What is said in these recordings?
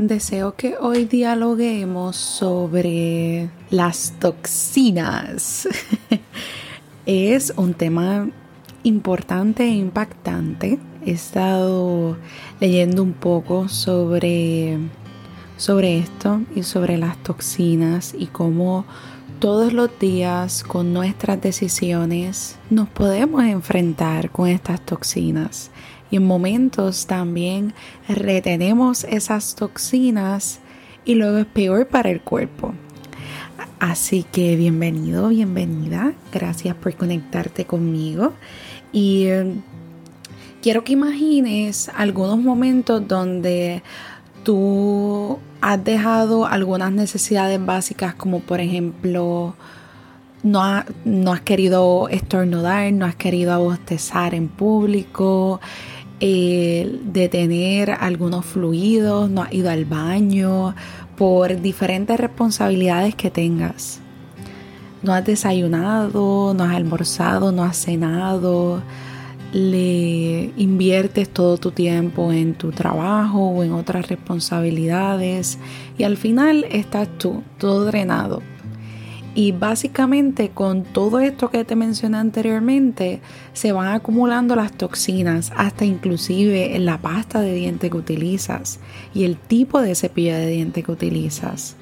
Deseo que hoy dialoguemos sobre las toxinas. es un tema importante e impactante. He estado leyendo un poco sobre, sobre esto y sobre las toxinas y cómo todos los días con nuestras decisiones nos podemos enfrentar con estas toxinas y en momentos también retenemos esas toxinas y luego es peor para el cuerpo. Así que bienvenido, bienvenida. Gracias por conectarte conmigo. Y eh, quiero que imagines algunos momentos donde tú has dejado algunas necesidades básicas como por ejemplo no, no has querido estornudar, no has querido abostezar en público, eh, de tener algunos fluidos, no has ido al baño, por diferentes responsabilidades que tengas. No has desayunado, no has almorzado, no has cenado, le inviertes todo tu tiempo en tu trabajo o en otras responsabilidades y al final estás tú, todo drenado. Y básicamente con todo esto que te mencioné anteriormente, se van acumulando las toxinas, hasta inclusive en la pasta de diente que utilizas y el tipo de cepillo de diente que utilizas.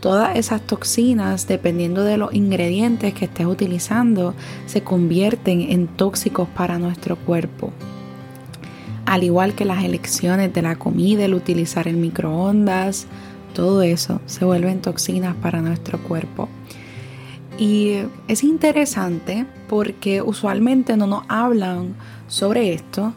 Todas esas toxinas, dependiendo de los ingredientes que estés utilizando, se convierten en tóxicos para nuestro cuerpo. Al igual que las elecciones de la comida, el utilizar el microondas, todo eso se vuelven toxinas para nuestro cuerpo. Y es interesante porque usualmente no nos hablan sobre esto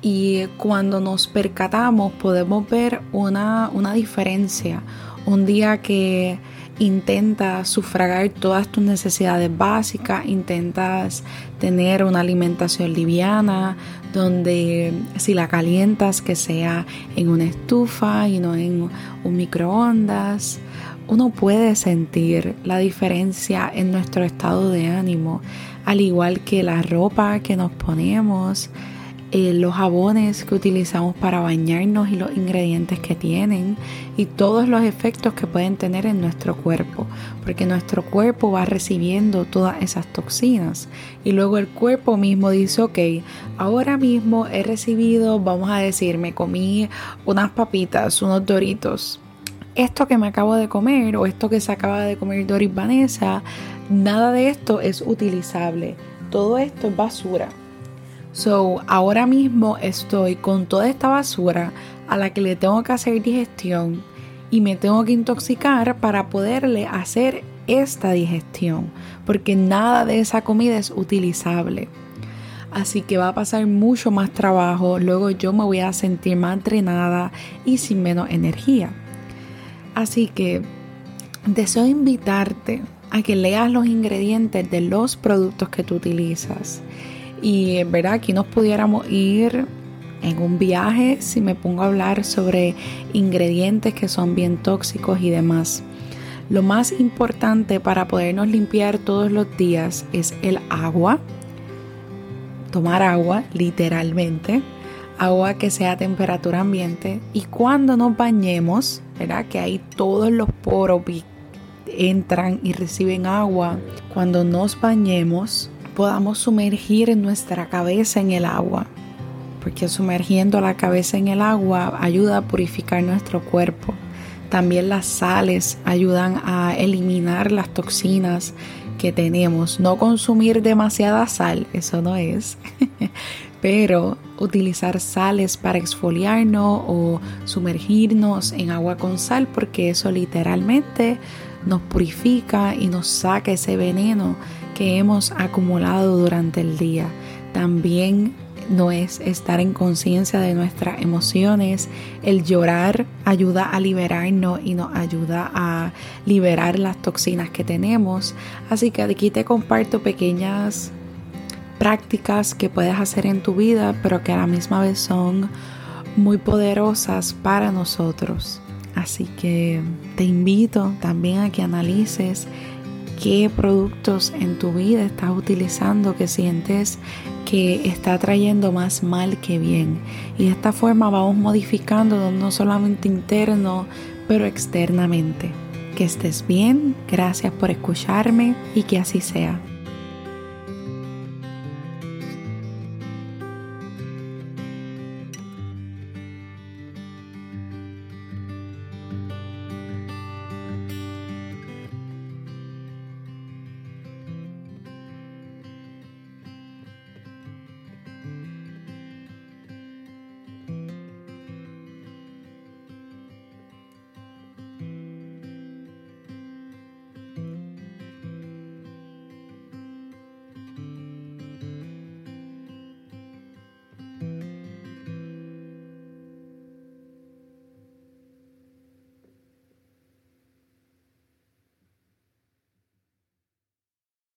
y cuando nos percatamos podemos ver una, una diferencia. Un día que intentas sufragar todas tus necesidades básicas, intentas tener una alimentación liviana, donde si la calientas que sea en una estufa y no en un microondas, uno puede sentir la diferencia en nuestro estado de ánimo, al igual que la ropa que nos ponemos, eh, los jabones que utilizamos para bañarnos y los ingredientes que tienen y todos los efectos que pueden tener en nuestro cuerpo, porque nuestro cuerpo va recibiendo todas esas toxinas y luego el cuerpo mismo dice, ok, ahora mismo he recibido, vamos a decir, me comí unas papitas, unos doritos. Esto que me acabo de comer o esto que se acaba de comer Doris Vanessa, nada de esto es utilizable. Todo esto es basura So, ahora mismo estoy con toda esta basura a la que le tengo que hacer digestión y me tengo que intoxicar para poderle hacer esta digestión, porque nada de esa comida es utilizable. Así que va a pasar mucho más trabajo, luego yo me voy a sentir más drenada y sin menos energía. Así que deseo invitarte a que leas los ingredientes de los productos que tú utilizas y verdad, aquí nos pudiéramos ir en un viaje si me pongo a hablar sobre ingredientes que son bien tóxicos y demás. Lo más importante para podernos limpiar todos los días es el agua. Tomar agua, literalmente. Agua que sea a temperatura ambiente. Y cuando nos bañemos, Que ahí todos los poros entran y reciben agua. Cuando nos bañemos, podamos sumergir nuestra cabeza en el agua, porque sumergiendo la cabeza en el agua ayuda a purificar nuestro cuerpo. También las sales ayudan a eliminar las toxinas que tenemos. No consumir demasiada sal, eso no es, pero utilizar sales para exfoliarnos o sumergirnos en agua con sal porque eso literalmente nos purifica y nos saca ese veneno que hemos acumulado durante el día. También no es estar en conciencia de nuestras emociones. El llorar ayuda a liberarnos y nos ayuda a liberar las toxinas que tenemos. Así que aquí te comparto pequeñas prácticas que puedes hacer en tu vida, pero que a la misma vez son muy poderosas para nosotros. Así que te invito también a que analices qué productos en tu vida estás utilizando que sientes que está trayendo más mal que bien. Y de esta forma vamos modificando no solamente interno, pero externamente. Que estés bien, gracias por escucharme y que así sea.